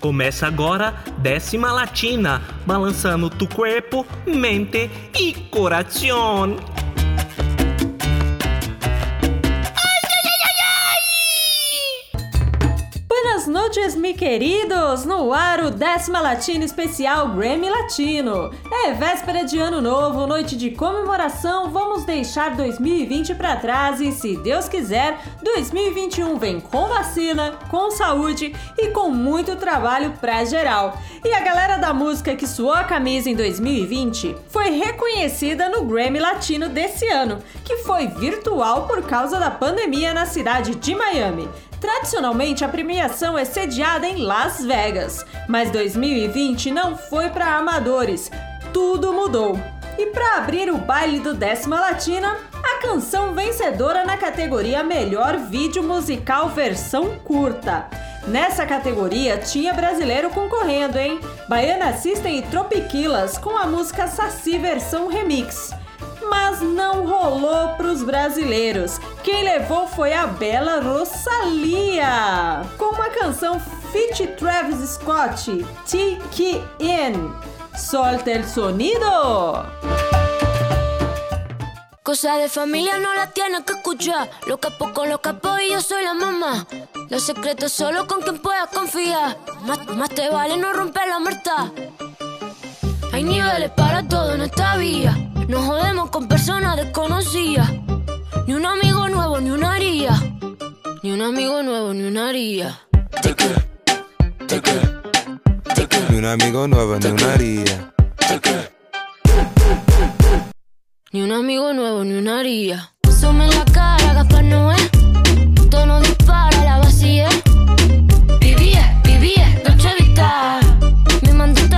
Começa agora décima latina, balançando tu corpo, mente e coração. Mi queridos! No ar, o décima Latino especial Grammy Latino. É véspera de ano novo, noite de comemoração, vamos deixar 2020 para trás e, se Deus quiser, 2021 vem com vacina, com saúde e com muito trabalho pra geral. E a galera da música que suou a camisa em 2020 foi reconhecida no Grammy Latino desse ano, que foi virtual por causa da pandemia na cidade de Miami. Tradicionalmente, a premiação é sediada em Las Vegas, mas 2020 não foi para amadores. Tudo mudou. E para abrir o baile do Décima Latina, a canção vencedora na categoria Melhor Vídeo Musical Versão Curta. Nessa categoria tinha brasileiro concorrendo, hein? Baiana System e Tropiquilas com a música Saci versão remix mas não rolou para os brasileiros. Quem levou foi a bela Rosalia, com uma canção feat Travis Scott, Tiki In. Solta el sonido. Cosa de familia no la tienes que escuchar. Lo capo con los capos y yo soy la mamá. Los secretos solo con quien puedas confiar. Más, más te vale no romper la muerta. Hay niveles para todo en esta vía. Nos jodemos con personas desconocidas. Ni un amigo nuevo, ni una haría. Ni un amigo nuevo, ni una haría. Ni un amigo nuevo, ni una haría. Ni un amigo nuevo, ni una haría. Sume en la cara, Gaspar Noé. Tono dispara, la vacía. Vivía, vivía, Dolce Vita. Mi mandita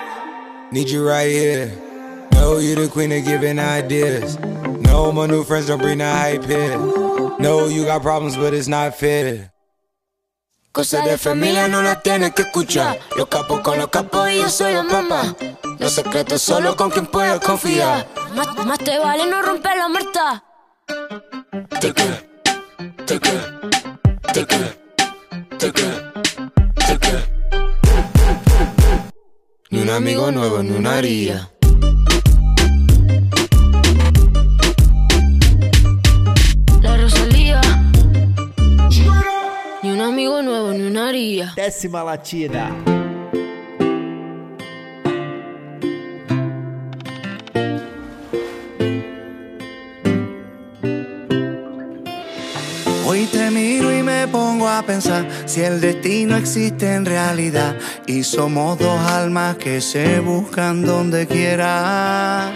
Need you right here. Know you the queen of giving ideas. No, my new friends don't bring the hype here. No, you got problems, but it's not fair. Cosa de familia no la tienes que escuchar. Los capos con los capos y yo soy la mamá. Los secretos solo con quien puedo confiar. Más, más te vale no romper la muerta. Ni un amigo nuevo, ni una haría. La Rosalía. Ni un amigo nuevo, ni una haría. Décima Latina. Pensar si el destino existe en realidad y somos dos almas que se buscan donde quiera.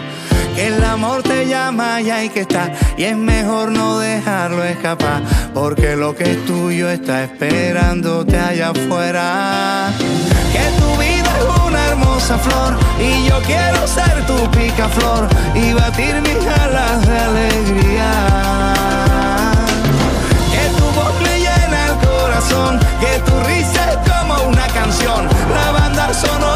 Que el amor te llama y hay que estar y es mejor no dejarlo escapar porque lo que es tuyo está esperándote allá afuera. Que tu vida es una hermosa flor y yo quiero ser tu picaflor y batir mis alas de alegría. Que tu risa como una canción, la banda sonora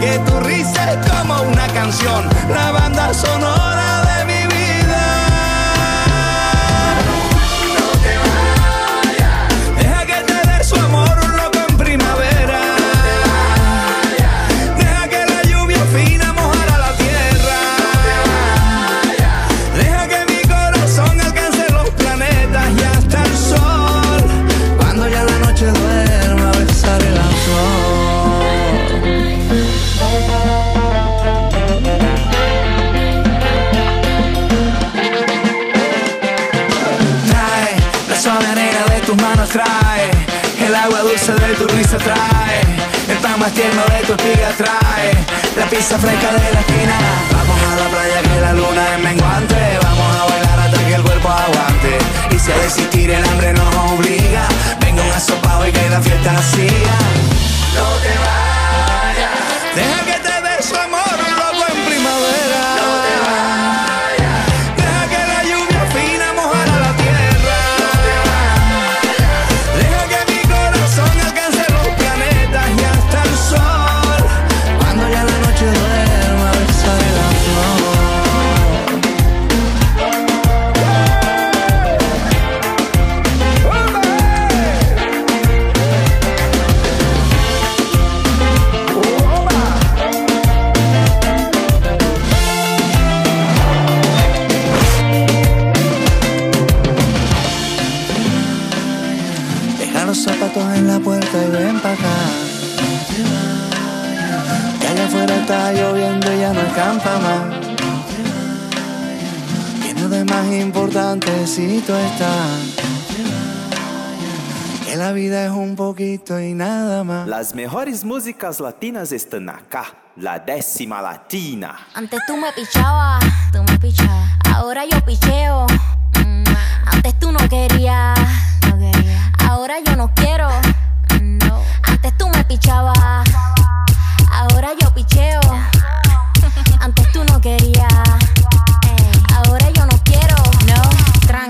Que tu risa es como una canción, la banda sonora de mi de tu risa, trae el más tierno de tu espiga, trae la pizza fresca de la esquina. Vamos a la playa que la luna es menguante, vamos a bailar hasta que el cuerpo aguante. Y si a desistir el hambre nos obliga, venga un asopado y que la fiesta siga. No te vayas, deja que Que la vida es un poquito y nada más. Las mejores músicas latinas están acá, la décima latina. Antes tú me pichabas, tú me pichabas. Ahora yo picheo. Mm, Antes tú no querías, no quería. Ahora yo no quiero. No. Antes tú me pichabas. Ahora yo picheo.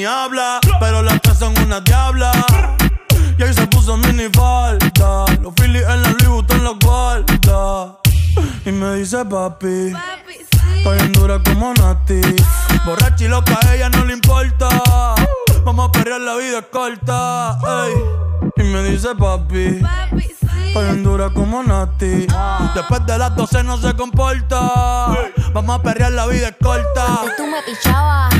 ni habla. Pero las tres son una diabla. Y ahí se puso mini falta. Los Phillies en la Louis Vuitton los guarda. Y me dice papi. Estoy en dura como Nati. Borracha y loca, a ella no le importa. Vamos a perrear, la vida es corta. ey. Y me dice papi. Estoy en dura como Nati. Después de las 12 no se comporta. Vamos a perrear, la vida es corta. Antes tú me pichabas,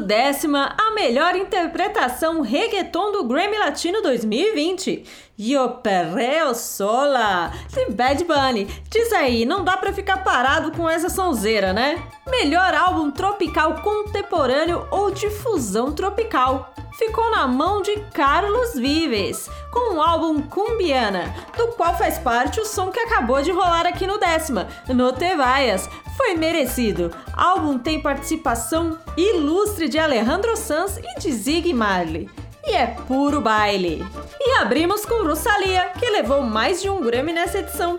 primeiro bloco do décima, a melhor interpretação reggaeton do Grammy Latino 2020. Yo Perreo Sola, de Bad Bunny. Diz aí, não dá pra ficar parado com essa sonzeira, né? Melhor álbum tropical contemporâneo ou difusão tropical. Ficou na mão de Carlos Vives, com o álbum Cumbiana, do qual faz parte o som que acabou de rolar aqui no décima, No Te Vayas. Foi merecido. Álbum tem participação ilustre de Alejandro Sanz e de Zig Marley e é puro baile. E abrimos com Rosalia, que levou mais de um Grammy nessa edição.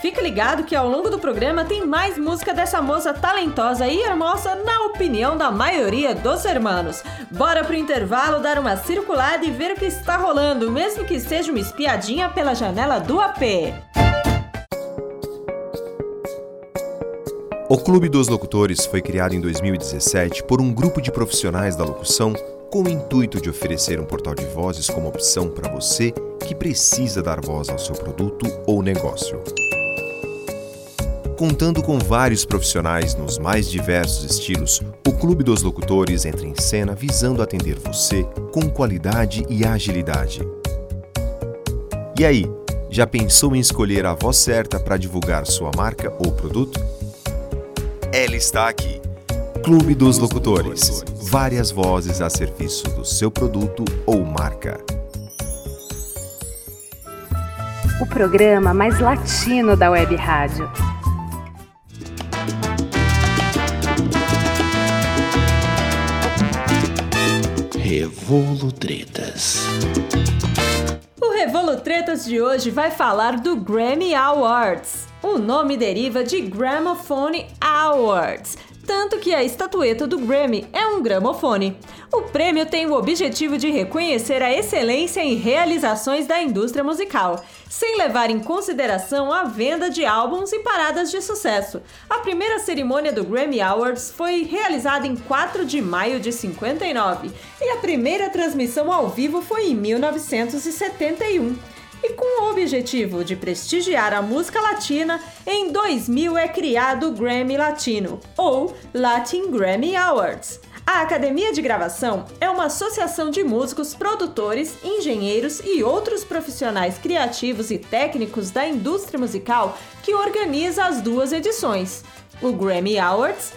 Fique ligado que ao longo do programa tem mais música dessa moça talentosa e hermosa, na opinião da maioria dos hermanos. Bora pro intervalo dar uma circulada e ver o que está rolando, mesmo que seja uma espiadinha pela janela do AP. O Clube dos Locutores foi criado em 2017 por um grupo de profissionais da locução com o intuito de oferecer um portal de vozes como opção para você que precisa dar voz ao seu produto ou negócio. Contando com vários profissionais nos mais diversos estilos, o Clube dos Locutores entra em cena visando atender você com qualidade e agilidade. E aí, já pensou em escolher a voz certa para divulgar sua marca ou produto? Ela está aqui. Clube dos Locutores. Várias vozes a serviço do seu produto ou marca. O programa mais latino da Web Rádio. Revolo Tretas. O Revolo Tretas de hoje vai falar do Grammy Awards. O nome deriva de Gramophone Awards, tanto que a estatueta do Grammy é um gramofone. O prêmio tem o objetivo de reconhecer a excelência em realizações da indústria musical, sem levar em consideração a venda de álbuns e paradas de sucesso. A primeira cerimônia do Grammy Awards foi realizada em 4 de maio de 59 e a primeira transmissão ao vivo foi em 1971. E com o objetivo de prestigiar a música latina, em 2000 é criado o Grammy Latino, ou Latin Grammy Awards. A Academia de Gravação é uma associação de músicos, produtores, engenheiros e outros profissionais criativos e técnicos da indústria musical que organiza as duas edições, o Grammy Awards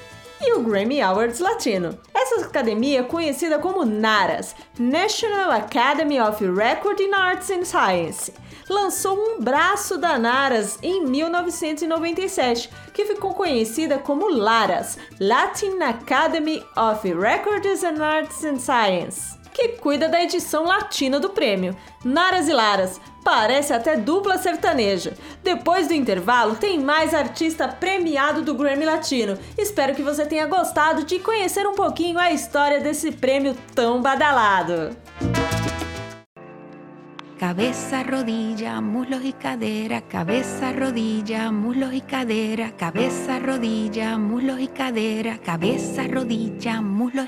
e o Grammy Awards Latino. Essa academia é conhecida como NARAS, National Academy of Recording Arts and Science, lançou um braço da Naras em 1997, que ficou conhecida como LARAS, Latin Academy of Records and Arts and Science, que cuida da edição latina do prêmio. Naras e Laras, Parece até dupla sertaneja. Depois do intervalo, tem mais artista premiado do Grammy Latino. Espero que você tenha gostado de conhecer um pouquinho a história desse prêmio tão badalado. Cabeza, rodilla, muslos y cadera, cabeza, rodilla, muslos y cadera, cabeza, rodilla, muslos y cadera, cabeza, rodilla, muslos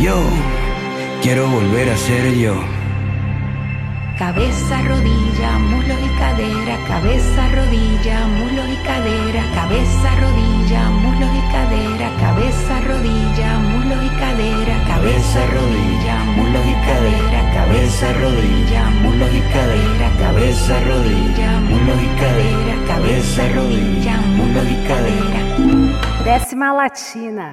Yo quiero volver a ser yo. Cabeza, rodilla, muslos y cadera, cabeza, rodilla, muslos y cadera, cabeza, rodilla, muslos y cadera, cabeza, rodilla, muslos y cadera, cabeza, rodilla, muslos y cadera, cabeza, rodilla, muslos y cadera, cabeza, rodilla, muslos y cadera, cabeza, rodilla, muslos y cadera. Décima Latina.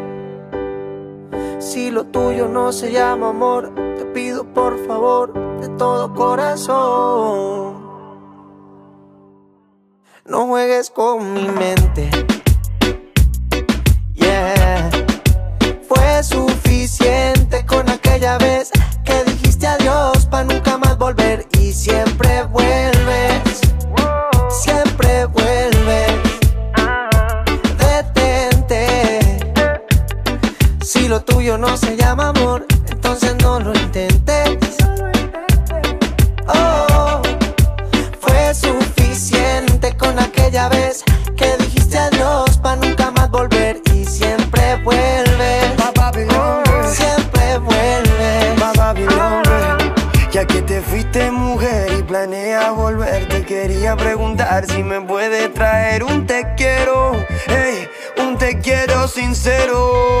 Si lo tuyo no se llama amor, te pido por favor de todo corazón. No juegues con mi mente. No se llama amor, entonces no lo intentes. Oh, fue suficiente con aquella vez que dijiste adiós para nunca más volver y siempre vuelve. Siempre vuelve. Ya que te fuiste mujer y planeas volver, te quería preguntar si me puede traer un te quiero, ey, un te quiero sincero.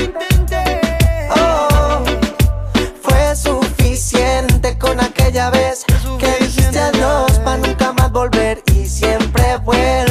Oh, fue suficiente con aquella vez que dijiste adiós para nunca más volver y siempre vuelves.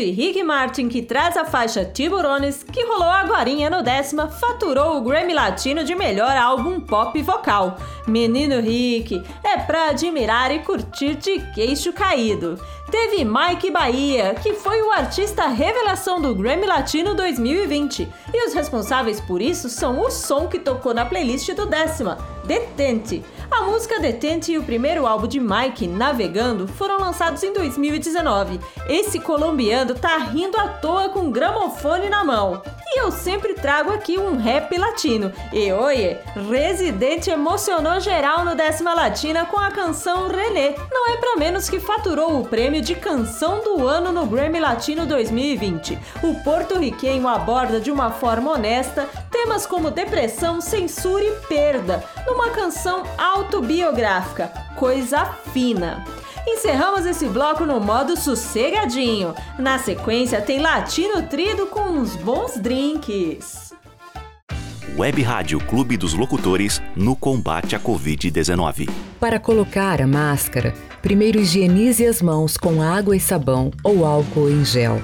de Rick Martin, que traz a faixa Tiburones, que rolou agorinha no décima, faturou o Grammy Latino de melhor álbum pop vocal. Menino Rick, é pra admirar e curtir de queixo caído. Teve Mike Bahia, que foi o artista revelação do Grammy Latino 2020, e os responsáveis por isso são o som que tocou na playlist do décima, Detente. A música Detente e o primeiro álbum de Mike, Navegando, foram lançados em 2019. Esse colombiano tá rindo à toa com um gramofone na mão. E eu sempre trago aqui um rap latino. E oie, Residente emocionou geral no Décima Latina com a canção René. Não é pra menos que faturou o prêmio de Canção do Ano no Grammy Latino 2020. O porto-riquenho aborda de uma forma honesta temas como depressão, censura e perda, numa canção autobiográfica, Coisa Fina. Encerramos esse bloco no modo sossegadinho. Na sequência tem Latino Trido com uns bons drinks. Web Rádio Clube dos Locutores no combate à Covid-19. Para colocar a máscara, primeiro higienize as mãos com água e sabão ou álcool em gel.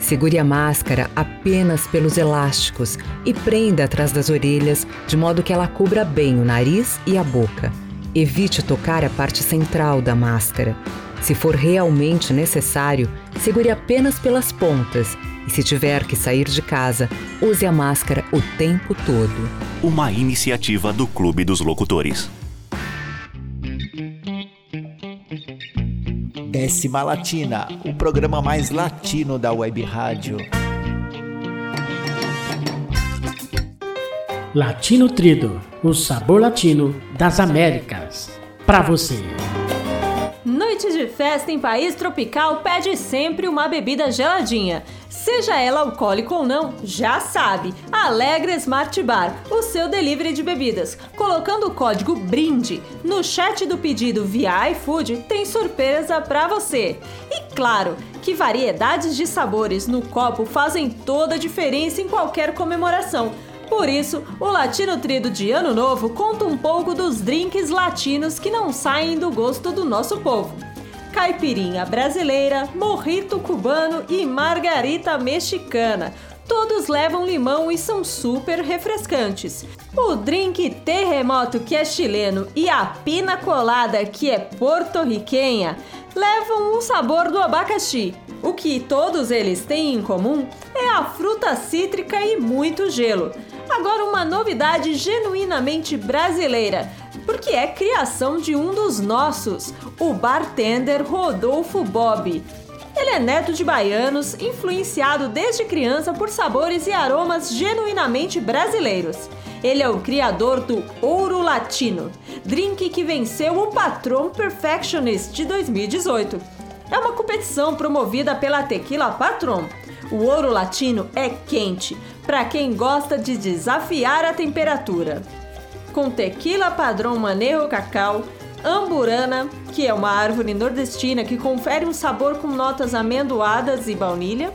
Segure a máscara apenas pelos elásticos e prenda atrás das orelhas de modo que ela cubra bem o nariz e a boca. Evite tocar a parte central da máscara. Se for realmente necessário, segure apenas pelas pontas e, se tiver que sair de casa, use a máscara o tempo todo. Uma iniciativa do Clube dos Locutores. Décima Latina, o programa mais latino da web rádio. Latino Trido, o sabor latino das Américas. Pra você. Noite de festa em país tropical pede sempre uma bebida geladinha. Seja ela alcoólica ou não, já sabe. Alegre Smart Bar, o seu delivery de bebidas. Colocando o código BRINDE no chat do pedido via iFood, tem surpresa pra você. E claro, que variedades de sabores no copo fazem toda a diferença em qualquer comemoração. Por isso, o Latino Trido de Ano Novo conta um pouco dos drinks latinos que não saem do gosto do nosso povo. Caipirinha brasileira, morrito cubano e margarita mexicana. Todos levam limão e são super refrescantes. O drink terremoto, que é chileno, e a pina colada, que é porto-riquenha, levam o sabor do abacaxi. O que todos eles têm em comum é a fruta cítrica e muito gelo. Agora, uma novidade genuinamente brasileira, porque é criação de um dos nossos, o bartender Rodolfo Bob. Ele é neto de baianos, influenciado desde criança por sabores e aromas genuinamente brasileiros. Ele é o criador do Ouro Latino, drink que venceu o Patron Perfectionist de 2018. É uma competição promovida pela Tequila Patron. O ouro latino é quente, para quem gosta de desafiar a temperatura. Com tequila padrão manejo cacau, amburana, que é uma árvore nordestina que confere um sabor com notas amendoadas e baunilha,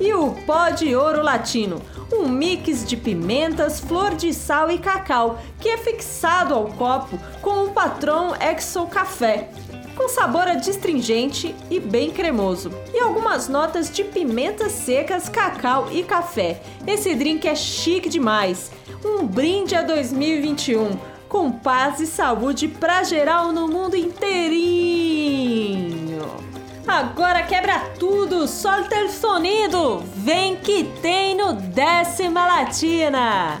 e o pó de ouro latino, um mix de pimentas, flor de sal e cacau, que é fixado ao copo com o patrão Exo Café, com sabor adstringente e bem cremoso, e algumas notas de pimentas secas, cacau e café. Esse drink é chique demais. Um brinde a 2021 com paz e saúde pra geral no mundo inteirinho. Agora quebra tudo, solta o sonido, vem que tem no Décima Latina.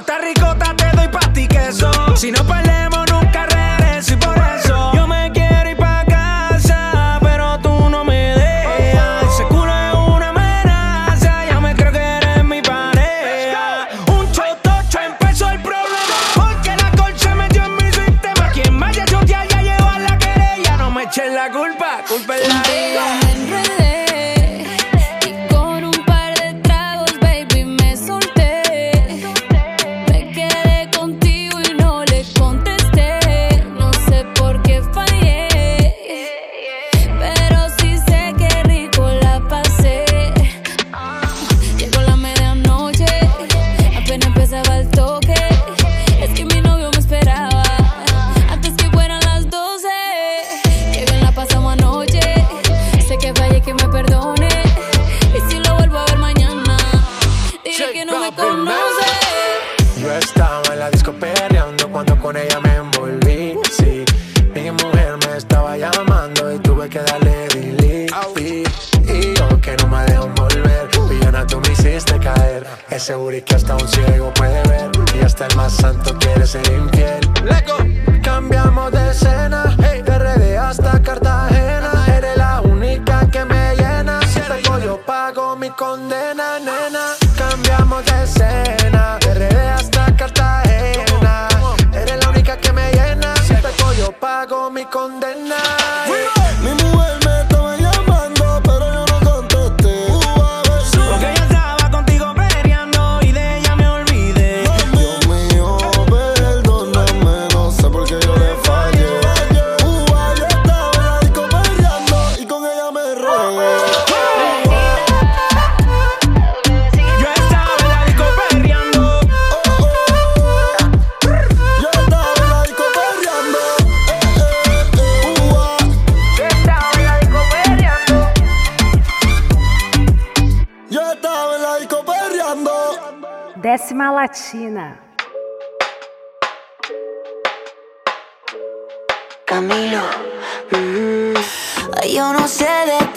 Torta ricota te doy pa' ti queso. Si no pues,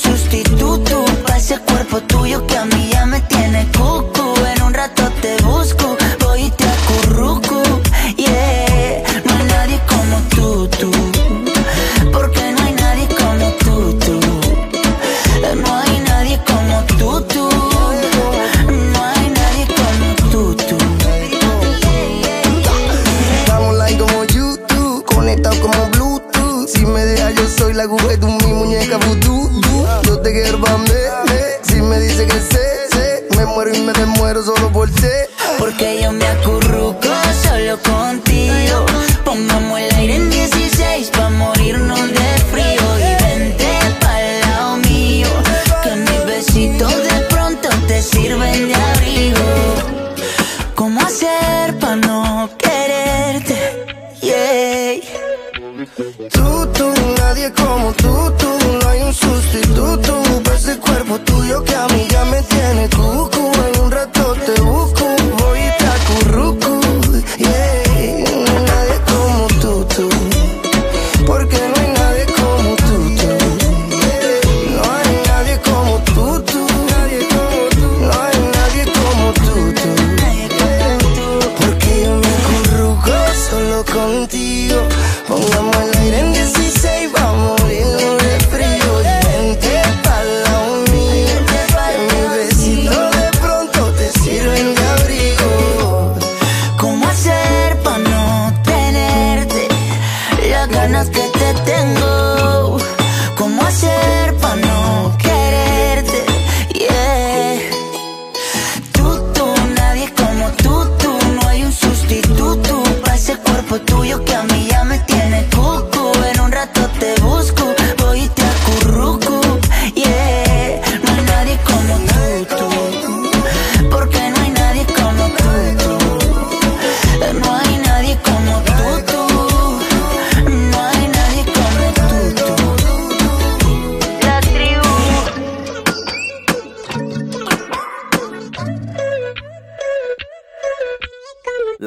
sustituto para ese cuerpo tuyo que a mí ya me tiene cucu. En un rato te busco solo por ti.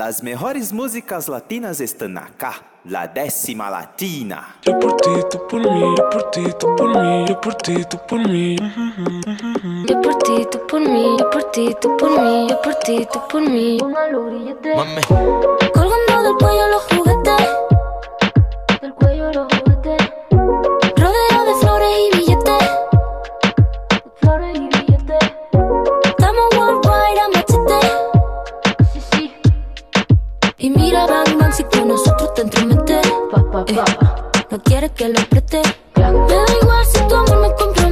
Las mejores músicas latinas están acá, la décima latina. Yo por ti, tú por mí, yo por ti, tú por mí, yo por ti, tú por mí. Yo por ti, tú por mí, yo por ti, tú por mí, yo por ti, tú por mí. Mami. Colgando del cuello los juguetes. Del cuello los juguetes. Rodeo de flores y billetes. De flores y Bang, bang, si con nosotros te entremetes. Eh, no quieres que lo apriete. Me da igual si tu amor me compromete.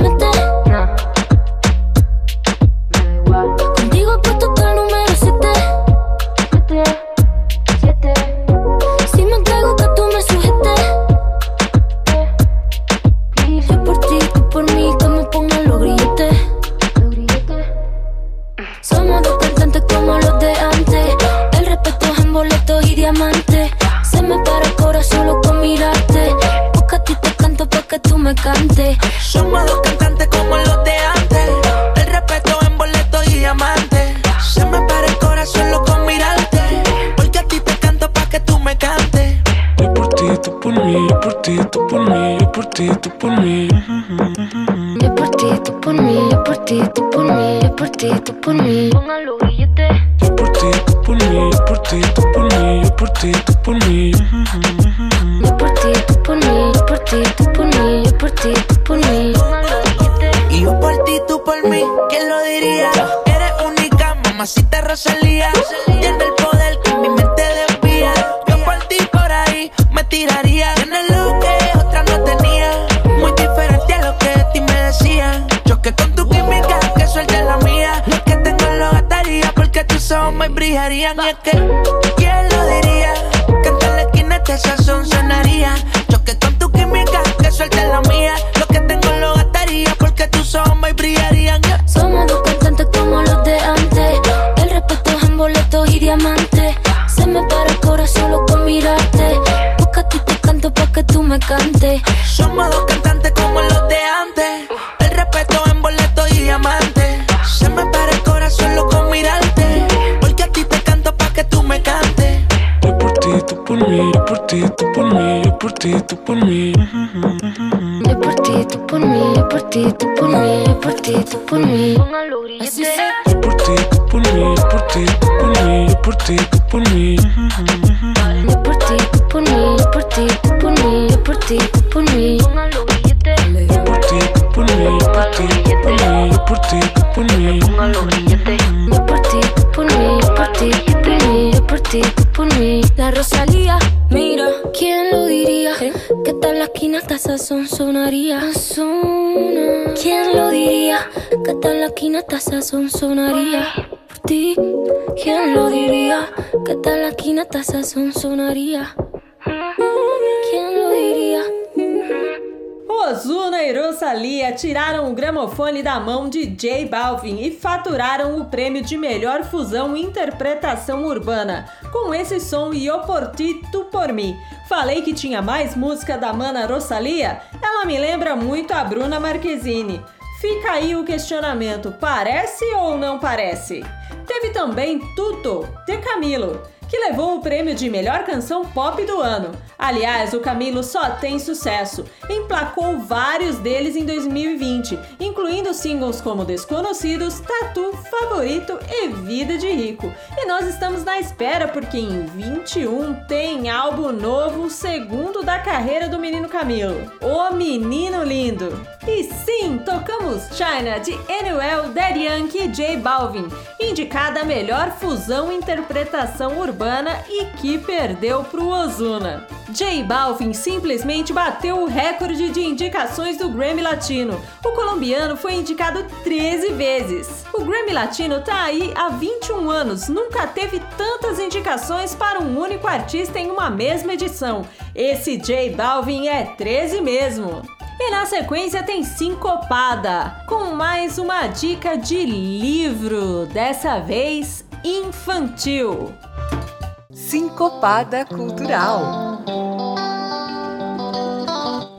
Ti, tú por mí. Pongan los billetes. Yo por ti, tú por mí, yo por ti, tú por mí, yo por ti, tú por mí. Yo por ti, tú por mí, yo por ti, tú por mí, yo por ti, tú por mí. Pongan los billetes. Y yo por ti, tú por mí, ¿quién lo diría? Eres única, mamacita Rosalía. Tiene brillarían. Y es que, ¿quién lo diría? Que en la esquina este sazón sonaría. Choque con tu química, que suelte la mía. Lo que tengo lo gastaría porque tus ojos brillarían. Yeah. Somos dos cantantes como los de antes. El respeto es en boletos y diamantes. Se me para el corazón solo con mirarte. Porque a ti te canto pa' que tú me cantes. Somos dos cantantes ti, tú por mí. Yo por ti, tú por mí, yo por ti, tú por mí, yo por ti, tú por mí. Los grilletes. Yo por ti, tú por mí, yo por ti, tú por mí, yo por ti, tú por mí. Yo por ti, tú por mí, yo por ti, tú por mí, yo por ti, tú por mí. Yo por ti, tú por mí, yo por ti, tú por mí, yo por ti, son sonaría zona. ¿Quién lo diría? Que tal la quinata esa son sonaría por ti. ¿Quién lo diría? Que tal la quinata esa son sonaría. Ozuna e Rosalia tiraram o gramofone da mão de J Balvin e faturaram o prêmio de melhor fusão e interpretação urbana com esse som por ti, tu por mim. Falei que tinha mais música da mana Rosalia? Ela me lembra muito a Bruna Marquezine. Fica aí o questionamento: parece ou não parece? Teve também Tuto, de Camilo que levou o prêmio de melhor canção pop do ano. Aliás, o Camilo só tem sucesso. Emplacou vários deles em 2020, incluindo singles como Desconhecidos, Tatu, Favorito e Vida de Rico. E nós estamos na espera porque em 21 tem álbum novo, segundo da carreira do menino Camilo. O Menino Lindo. E sim, tocamos China de Anuel, Daddy Yankee e J Balvin, indicada a melhor fusão interpretação urbana e que perdeu pro Ozuna. J Balvin simplesmente bateu o recorde de indicações do Grammy Latino. O colombiano foi indicado 13 vezes. O Grammy Latino tá aí há 21 anos, nunca teve tantas indicações para um único artista em uma mesma edição. Esse J Balvin é 13 mesmo. E na sequência tem Sincopada, com mais uma dica de livro, dessa vez infantil. Sincopada Cultural.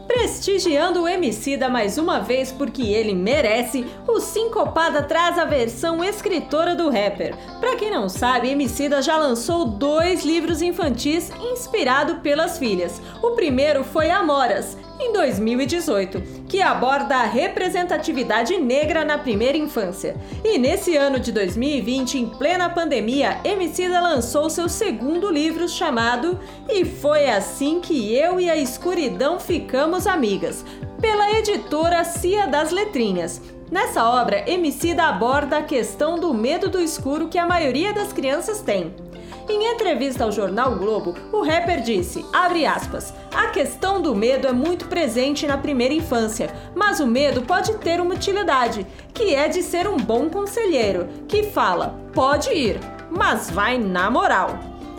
Prestigiando o Emicida mais uma vez porque ele merece, o Sincopada traz a versão escritora do rapper. Pra quem não sabe, Emicida já lançou dois livros infantis inspirado pelas filhas. O primeiro foi Amoras, em 2018, que aborda a representatividade negra na primeira infância. E nesse ano de 2020, em plena pandemia, Emicida lançou seu segundo livro chamado E Foi Assim Que Eu e a Escuridão Ficamos Amigas, pela editora Cia das Letrinhas. Nessa obra, Emicida aborda a questão do medo do escuro que a maioria das crianças tem. Em entrevista ao jornal Globo, o rapper disse, aspas, a questão do medo é muito presente na primeira infância, mas o medo pode ter uma utilidade, que é de ser um bom conselheiro, que fala, pode ir, mas vai na moral.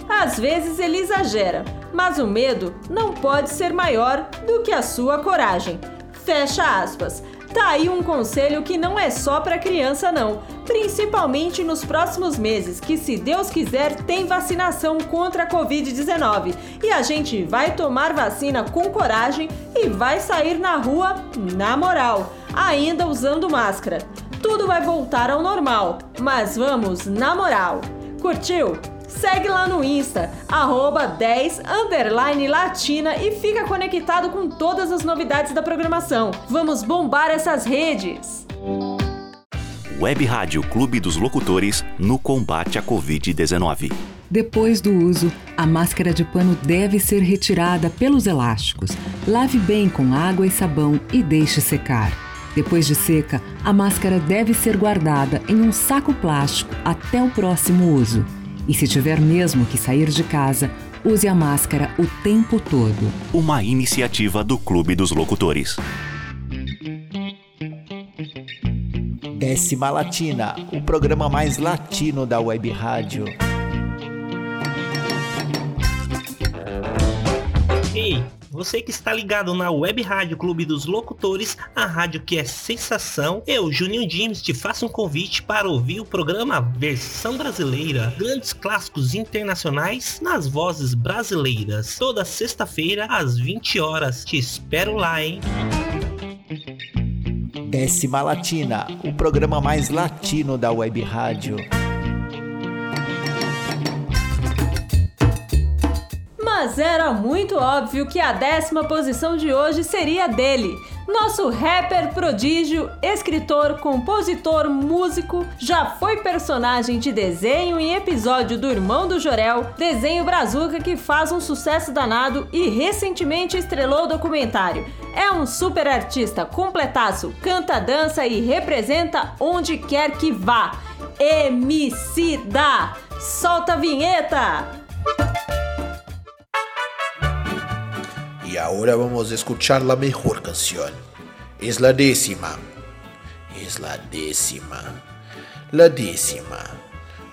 Às vezes ele exagera, mas o medo não pode ser maior do que a sua coragem. Fecha aspas. Tá aí um conselho que não é só para criança não, principalmente nos próximos meses, que se Deus quiser tem vacinação contra a COVID-19 e a gente vai tomar vacina com coragem e vai sair na rua na moral, ainda usando máscara. Tudo vai voltar ao normal, mas vamos na moral. Curtiu? Segue lá no Insta, arroba 10 underline latina e fica conectado com todas as novidades da programação. Vamos bombar essas redes! Web Rádio Clube dos Locutores no combate à Covid-19. Depois do uso, a máscara de pano deve ser retirada pelos elásticos. Lave bem com água e sabão e deixe secar. Depois de seca, a máscara deve ser guardada em um saco plástico até o próximo uso. E se tiver mesmo que sair de casa, use a máscara o tempo todo. Uma iniciativa do Clube dos Locutores. Décima Latina, o programa mais latino da web rádio. Ei, você que está ligado na Web Rádio Clube dos Locutores, a rádio que é sensação, eu, Juninho James, te faço um convite para ouvir o programa Versão Brasileira, grandes clássicos internacionais nas vozes brasileiras, toda sexta-feira às 20 horas. Te espero lá, hein? Décima Latina, o programa mais latino da web rádio. Mas era muito óbvio que a décima posição de hoje seria dele. Nosso rapper prodígio, escritor, compositor, músico, já foi personagem de desenho em episódio do Irmão do Jorel, desenho Brazuca que faz um sucesso danado e recentemente estrelou o documentário. É um super artista, completaço, canta, dança e representa onde quer que vá. MC da! Solta a vinheta! Y ahora vamos a escuchar la mejor canción. Es la décima. es la décima. La décima.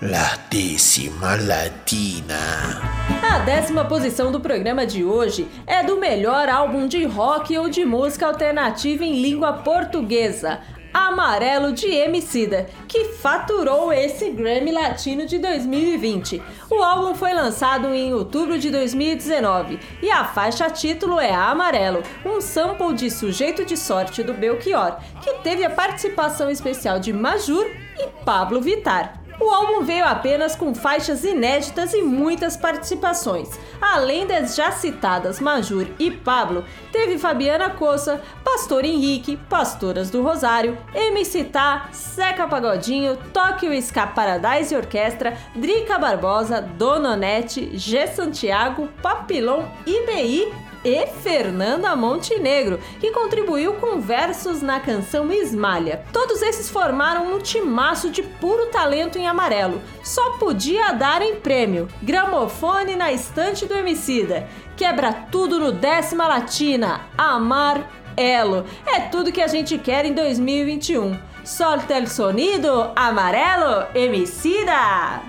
La décima latina. A décima posição do programa de hoje é do melhor álbum de rock ou de música alternativa em língua portuguesa, Amarelo de Emicida, que faturou esse Grammy Latino de 2020. O álbum foi lançado em outubro de 2019 e a faixa título é Amarelo, um sample de Sujeito de Sorte do Belchior, que teve a participação especial de Majur e Pablo Vittar. O álbum veio apenas com faixas inéditas e muitas participações. Além das já citadas Majur e Pablo, teve Fabiana Coça, Pastor Henrique, Pastoras do Rosário, MC Tá, Seca Pagodinho, Tóquio Ska Paradise Orquestra, Drica Barbosa, Dononete, G Santiago, Papilon, IBI e Fernanda Montenegro, que contribuiu com versos na canção Esmalha. Todos esses formaram um timaço de puro talento em amarelo. Só podia dar em prêmio. Gramofone na estante do Emicida. Quebra tudo no décima latina. Amar Elo. É tudo que a gente quer em 2021. Solta el sonido amarelo, Emicida.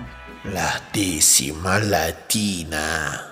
La décima latina.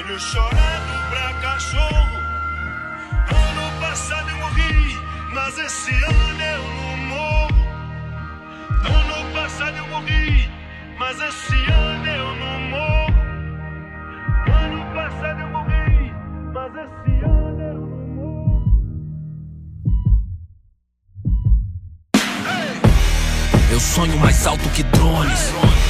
Demais, tenho chorado pra cachorro. Ano passado eu morri, mas esse ano eu não morro. Ano passado eu morri, mas esse ano eu não morro. Ano passado eu morri, mas esse ano eu não morro. Eu sonho mais alto que drones.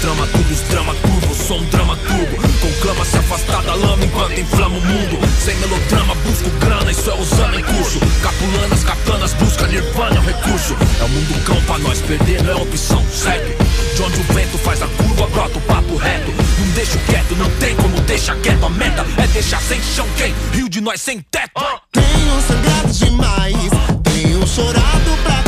Trama, os drama curvo, sou um drama turbo. Conclama se afastar da lama enquanto inflama o mundo. Sem melodrama, busco grana, isso é usando em curso. Capulanas, katanas, busca nirvana, é um recurso. É o mundo cão pra nós, perder não é opção, segue. De onde o vento faz a curva, brota o papo reto. Não deixo quieto, não tem como deixar quieto. A meta é deixar sem chão quem? Rio de nós sem teto. Tenho sangrado demais, tenho chorado pra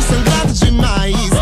Sangrado demais,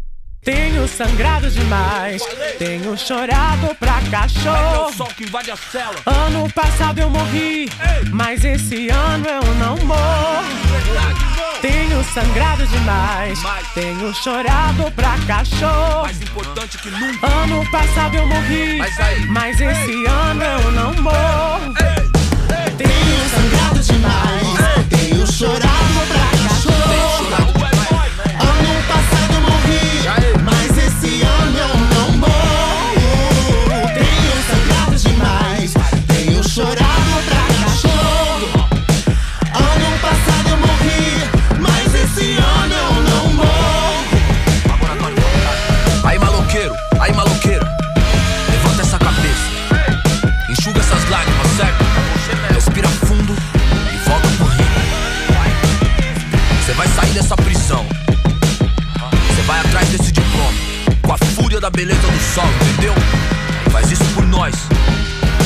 Tenho sangrado demais, tenho chorado pra cachorro. que invade a cela. Ano passado eu morri, mas esse ano eu não morro. Tenho sangrado demais, tenho chorado pra cachorro. Mais importante que nunca. Ano passado eu morri, Mas mas esse ano eu não morro. Tenho sangrado demais, tenho chorado da beleza do sol, entendeu? Faz isso por nós.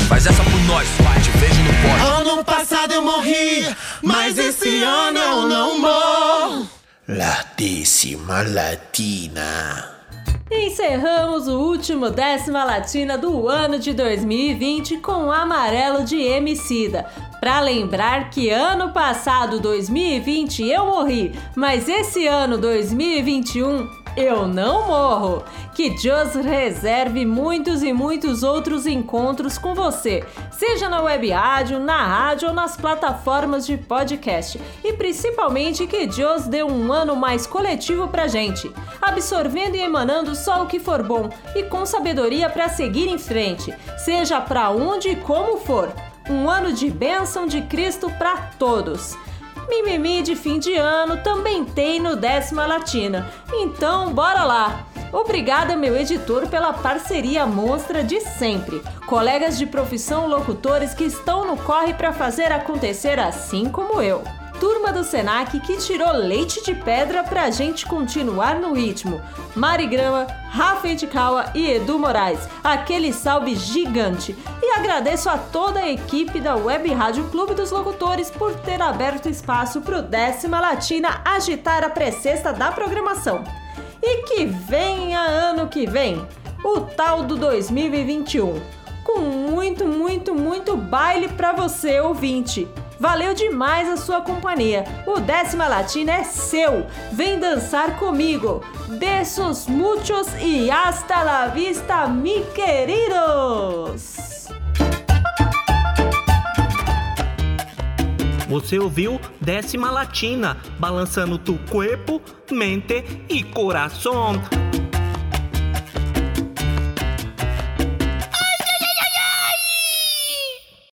Faz essa por nós. Te vejo no pódio. Ano passado eu morri, mas esse ano eu não morro. Latíssima Latina. Encerramos o último décima latina do ano de 2020 com Amarelo de Emicida. Pra lembrar que ano passado, 2020, eu morri, mas esse ano, 2021, eu não morro. Que Deus reserve muitos e muitos outros encontros com você, seja na web rádio, na rádio ou nas plataformas de podcast. E principalmente que Deus dê um ano mais coletivo pra gente, absorvendo e emanando só o que for bom e com sabedoria para seguir em frente, seja pra onde e como for. Um ano de bênção de Cristo para todos. Mimimi de fim de ano também tem no Décima Latina. Então, bora lá! Obrigada, meu editor, pela parceria monstra de sempre. Colegas de profissão locutores que estão no corre para fazer acontecer assim como eu. Turma do Senac que tirou leite de pedra pra gente continuar no ritmo. Mari Grama, Rafa Edikawa e Edu Moraes, aquele salve gigante. E agradeço a toda a equipe da Web Rádio Clube dos Locutores por ter aberto espaço pro Décima Latina agitar a precesta da programação. E que venha ano que vem, o tal do 2021, com muito, muito, muito baile pra você, ouvinte. Valeu demais a sua companhia. O Décima Latina é seu. Vem dançar comigo. Besos muchos e hasta la vista, mi queridos. Você ouviu Décima Latina, balançando tu corpo, mente e coração.